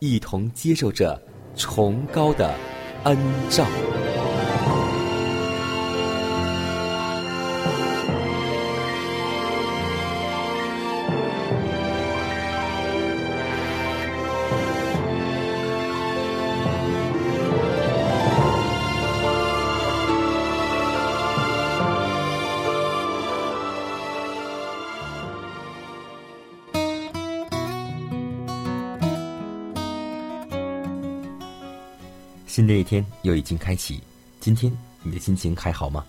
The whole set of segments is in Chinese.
一同接受着崇高的恩照。又已经开启，今天你的心情还好吗？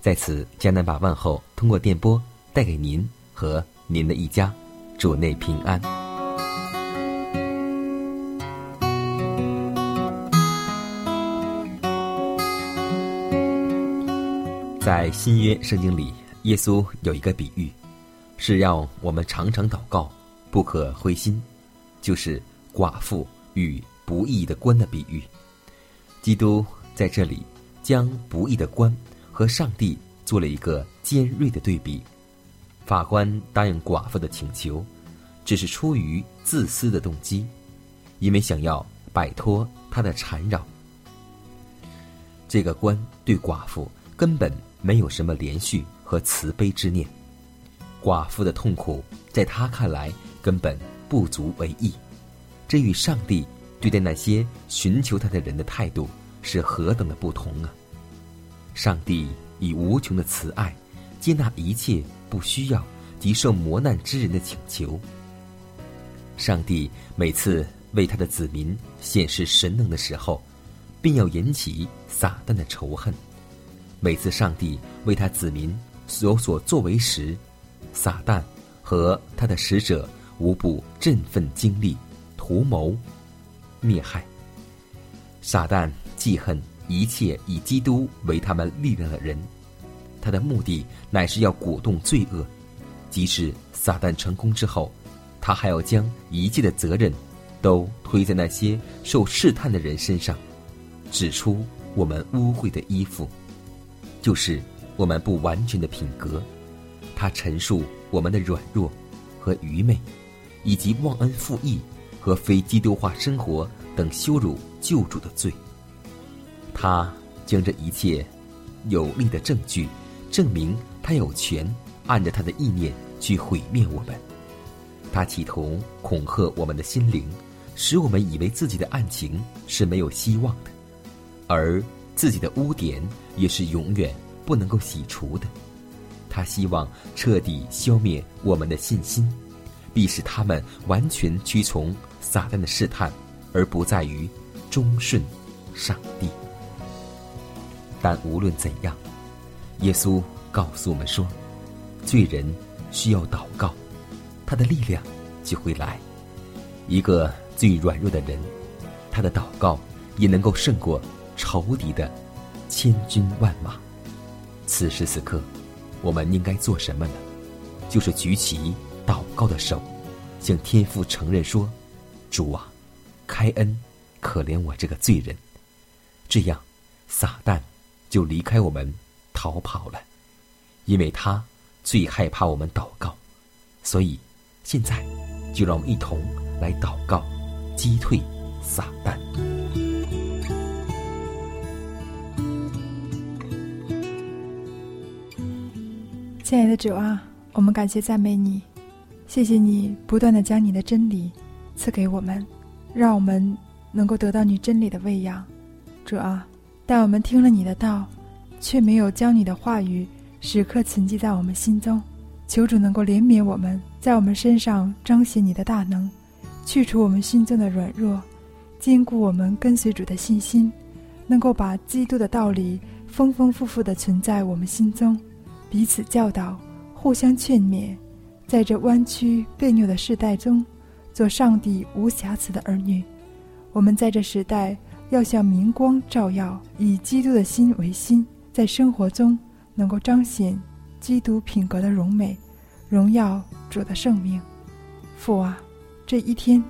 在此，江南把问候通过电波带给您和您的一家，主内平安。在新约圣经里，耶稣有一个比喻，是让我们常常祷告，不可灰心，就是寡妇与不义的官的比喻。基督在这里将不义的官和上帝做了一个尖锐的对比。法官答应寡妇的请求，只是出于自私的动机，因为想要摆脱他的缠绕。这个官对寡妇根本没有什么怜恤和慈悲之念，寡妇的痛苦在他看来根本不足为意，这与上帝对待那些寻求他的人的态度是何等的不同啊！上帝以无穷的慈爱接纳一切不需要及受磨难之人的请求。上帝每次为他的子民显示神能的时候，并要引起撒旦的仇恨。每次上帝为他子民有所作为时，撒旦和他的使者无不振奋精力，图谋灭害。撒旦记恨一切以基督为他们力量的人，他的目的乃是要鼓动罪恶。即使撒旦成功之后，他还要将一切的责任都推在那些受试探的人身上，指出我们污秽的衣服，就是我们不完全的品格。他陈述我们的软弱和愚昧，以及忘恩负义和非基督化生活等羞辱救主的罪。他将这一切有力的证据，证明他有权按着他的意念去毁灭我们。他企图恐吓我们的心灵，使我们以为自己的案情是没有希望的，而自己的污点也是永远不能够洗除的。他希望彻底消灭我们的信心，必使他们完全屈从撒旦的试探，而不在于忠顺上帝。但无论怎样，耶稣告诉我们说，罪人需要祷告，他的力量就会来。一个最软弱的人，他的祷告也能够胜过仇敌的千军万马。此时此刻，我们应该做什么呢？就是举起祷告的手，向天父承认说：“主啊，开恩，可怜我这个罪人。”这样，撒旦就离开我们，逃跑了，因为他最害怕我们祷告。所以，现在就让我们一同来祷告，击退撒旦。亲爱的主啊，我们感谢赞美你，谢谢你不断的将你的真理赐给我们，让我们能够得到你真理的喂养。主啊，但我们听了你的道，却没有将你的话语时刻存记在我们心中。求主能够怜悯我们，在我们身上彰显你的大能，去除我们心中的软弱，坚固我们跟随主的信心，能够把基督的道理丰丰富富的存在我们心中。彼此教导，互相劝勉，在这弯曲别扭的时代中，做上帝无瑕疵的儿女。我们在这时代要像明光照耀，以基督的心为心，在生活中能够彰显基督品格的荣美，荣耀主的圣命。父啊，这一天，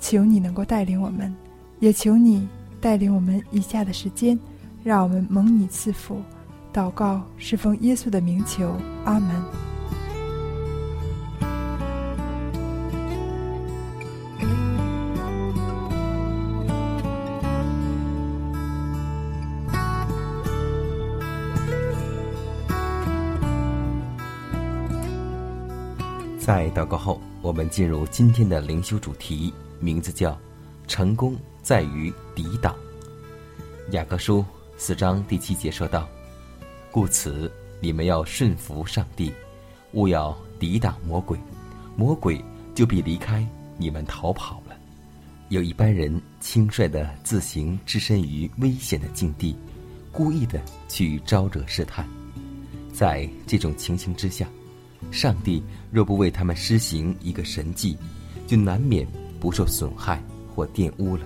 求你能够带领我们，也求你带领我们以下的时间，让我们蒙你赐福。祷告是奉耶稣的名求，阿门。在祷告后，我们进入今天的灵修主题，名字叫“成功在于抵挡”。雅各书四章第七节说道。故此，你们要顺服上帝，勿要抵挡魔鬼，魔鬼就必离开你们逃跑了。有一般人轻率的自行置身于危险的境地，故意的去招惹试探。在这种情形之下，上帝若不为他们施行一个神迹，就难免不受损害或玷污了。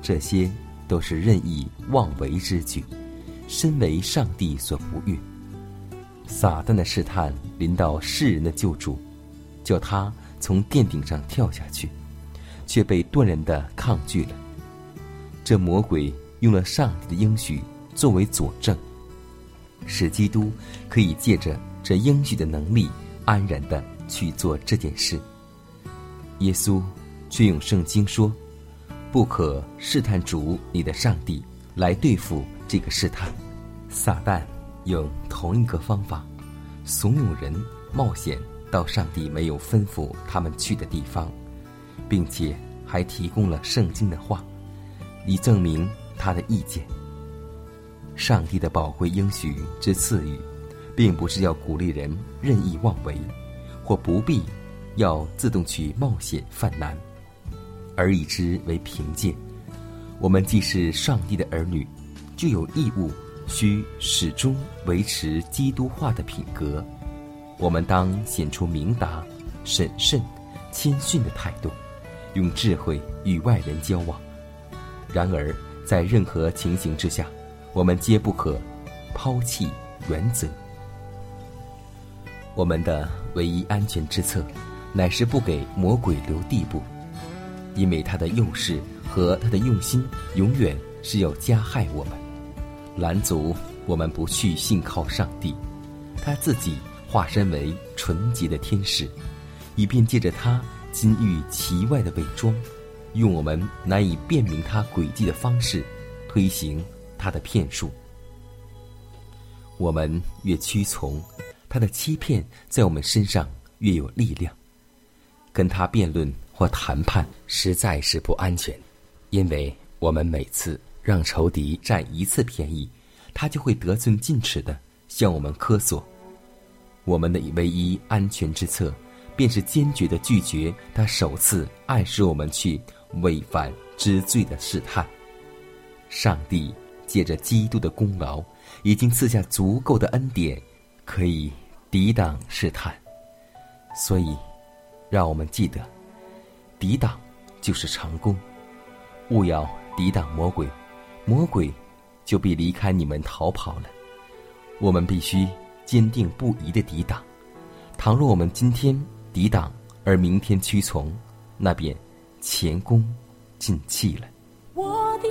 这些都是任意妄为之举。身为上帝所不悦，撒旦的试探临到世人的救主，叫他从殿顶上跳下去，却被断然的抗拒了。这魔鬼用了上帝的应许作为佐证，使基督可以借着这应许的能力安然的去做这件事。耶稣却用圣经说：“不可试探主你的上帝，来对付这个试探。”撒旦用同一个方法，怂恿人冒险到上帝没有吩咐他们去的地方，并且还提供了圣经的话，以证明他的意见。上帝的宝贵应许之赐予，并不是要鼓励人任意妄为，或不必要自动去冒险犯难，而以之为凭借。我们既是上帝的儿女，就有义务。需始终维持基督化的品格，我们当显出明达、审慎、谦逊的态度，用智慧与外人交往。然而，在任何情形之下，我们皆不可抛弃原则。我们的唯一安全之策，乃是不给魔鬼留地步，因为他的用事和他的用心，永远是要加害我们。拦阻我们不去信靠上帝，他自己化身为纯洁的天使，以便借着他金玉其外的伪装，用我们难以辨明他诡计的方式，推行他的骗术。我们越屈从，他的欺骗在我们身上越有力量。跟他辩论或谈判实在是不安全，因为我们每次。让仇敌占一次便宜，他就会得寸进尺的向我们苛索。我们的唯一安全之策，便是坚决的拒绝他首次暗示我们去违反之罪的试探。上帝借着基督的功劳，已经赐下足够的恩典，可以抵挡试探。所以，让我们记得，抵挡就是成功。勿要抵挡魔鬼。魔鬼就必离开你们逃跑了。我们必须坚定不移的抵挡。倘若我们今天抵挡，而明天屈从，那便前功尽弃了。我的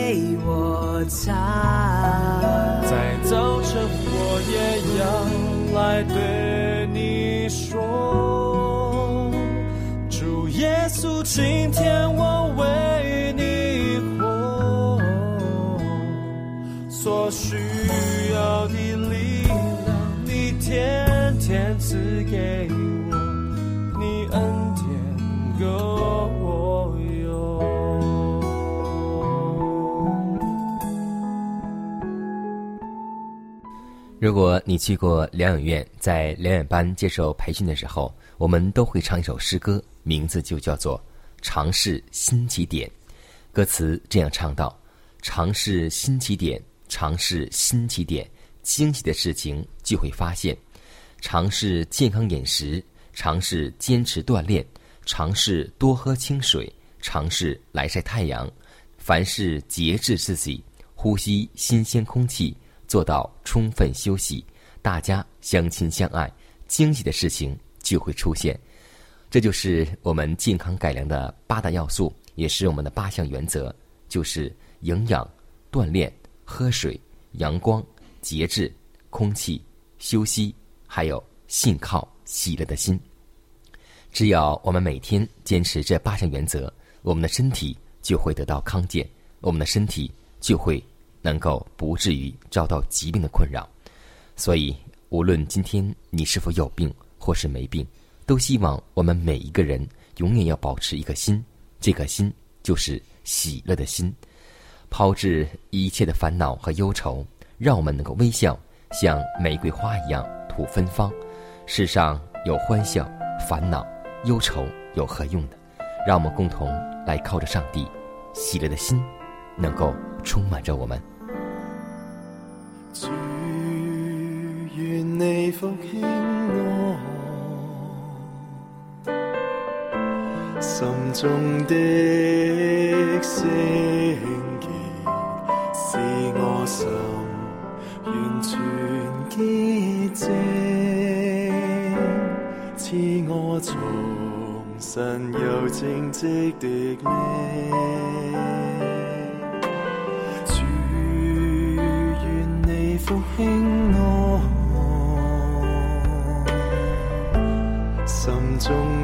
如果你去过疗养院，在疗养班接受培训的时候，我们都会唱一首诗歌，名字就叫做《尝试新起点》。歌词这样唱道：“尝试新起点，尝试新起点，惊喜的事情就会发现。尝试健康饮食，尝试坚持锻炼，尝试多喝清水，尝试来晒太阳。凡事节制自己，呼吸新鲜空气。”做到充分休息，大家相亲相爱，惊喜的事情就会出现。这就是我们健康改良的八大要素，也是我们的八项原则，就是营养、锻炼、喝水、阳光、节制、空气、休息，还有信靠喜乐的心。只要我们每天坚持这八项原则，我们的身体就会得到康健，我们的身体就会。能够不至于遭到疾病的困扰，所以无论今天你是否有病或是没病，都希望我们每一个人永远要保持一颗心，这颗心就是喜乐的心，抛掷一切的烦恼和忧愁，让我们能够微笑，像玫瑰花一样吐芬芳。世上有欢笑，烦恼、忧愁有何用呢？让我们共同来靠着上帝，喜乐的心，能够充满着我们。主愿你复兴我心中的圣洁，使我心完全洁。净，赐我重新又正直的命。心中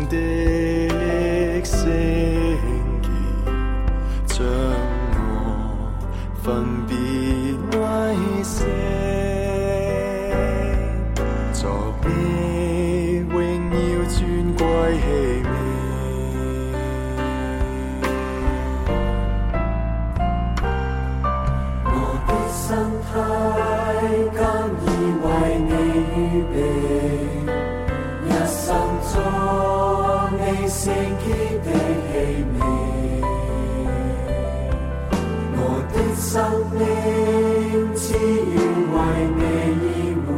我的生命只愿为你而活，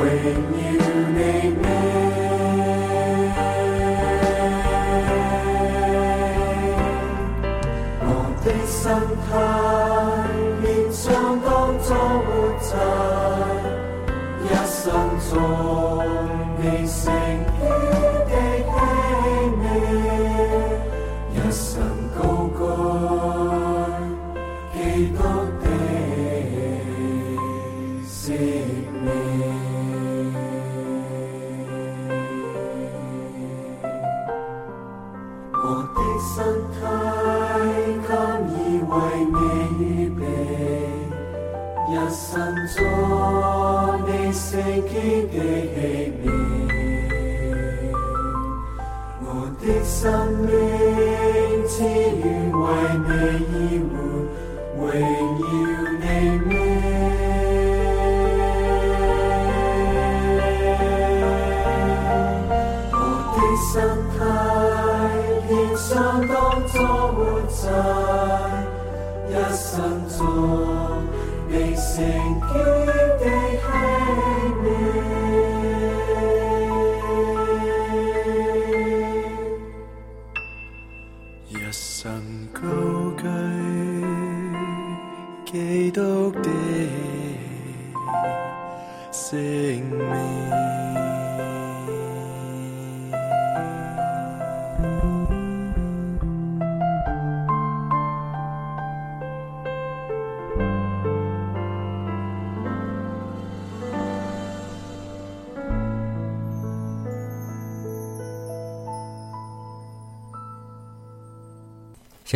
为你的起面，我的心灵只愿为你而活，荣耀你。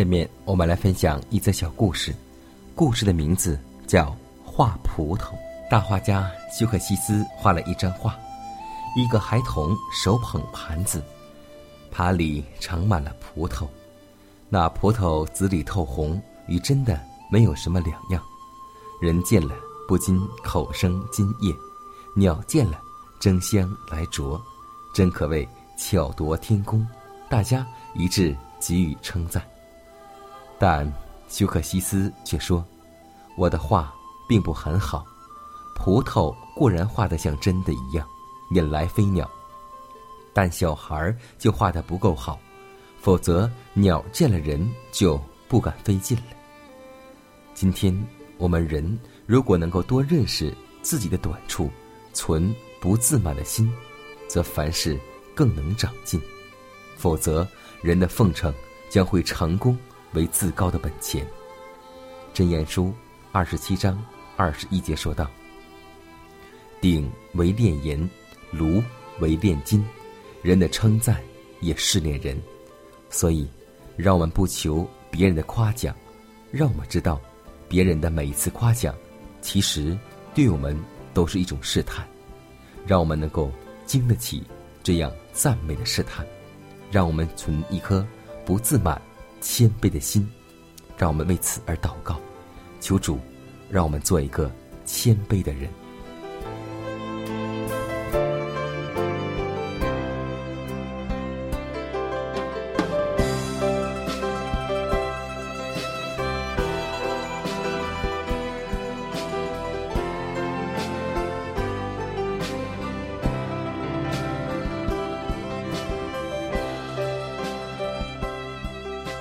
下面我们来分享一则小故事，故事的名字叫《画葡萄》。大画家休克西斯画了一张画，一个孩童手捧盘子，盘里盛满了葡萄，那葡萄紫里透红，与真的没有什么两样。人见了不禁口生津液，鸟见了争相来啄，真可谓巧夺天工。大家一致给予称赞。但休克西斯却说：“我的画并不很好，葡萄固然画得像真的一样，引来飞鸟，但小孩就画得不够好，否则鸟见了人就不敢飞近了。今天我们人如果能够多认识自己的短处，存不自满的心，则凡事更能长进；否则，人的奉承将会成功。”为自高的本钱。真言书二十七章二十一节说道：“鼎为炼银，炉为炼金，人的称赞也试炼人。所以，让我们不求别人的夸奖，让我们知道，别人的每一次夸奖，其实对我们都是一种试探。让我们能够经得起这样赞美的试探，让我们存一颗不自满。”谦卑的心，让我们为此而祷告，求主让我们做一个谦卑的人。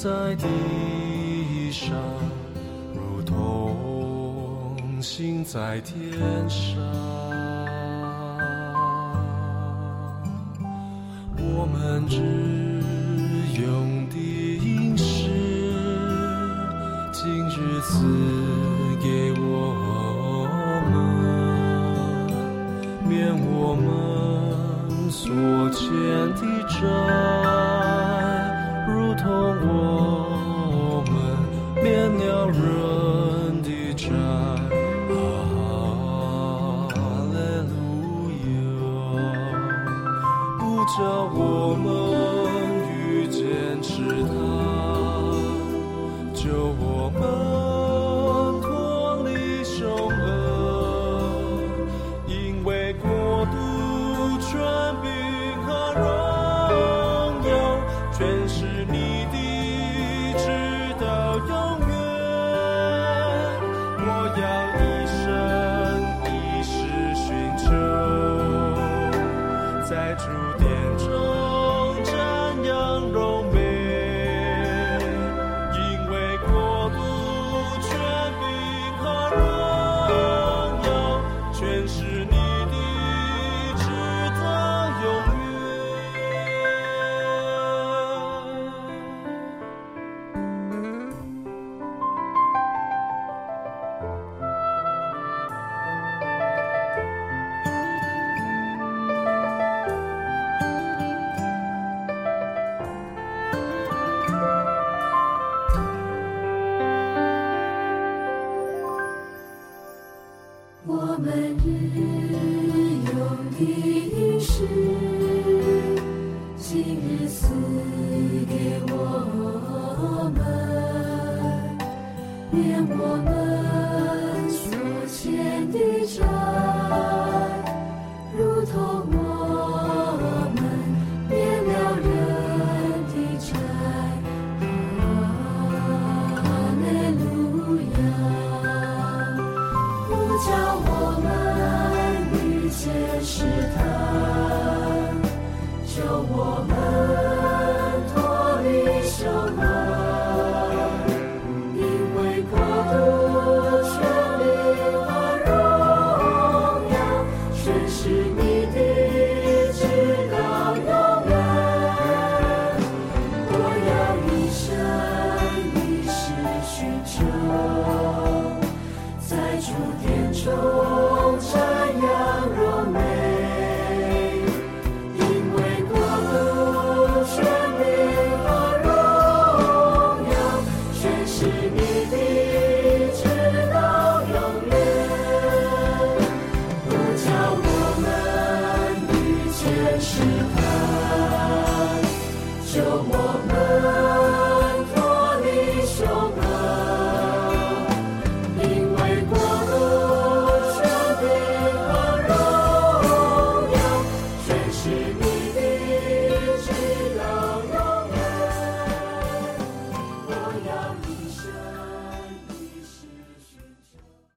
在地上，如同心在天上，我们只用的饮食，今日赐给我们，免我们所欠的债，们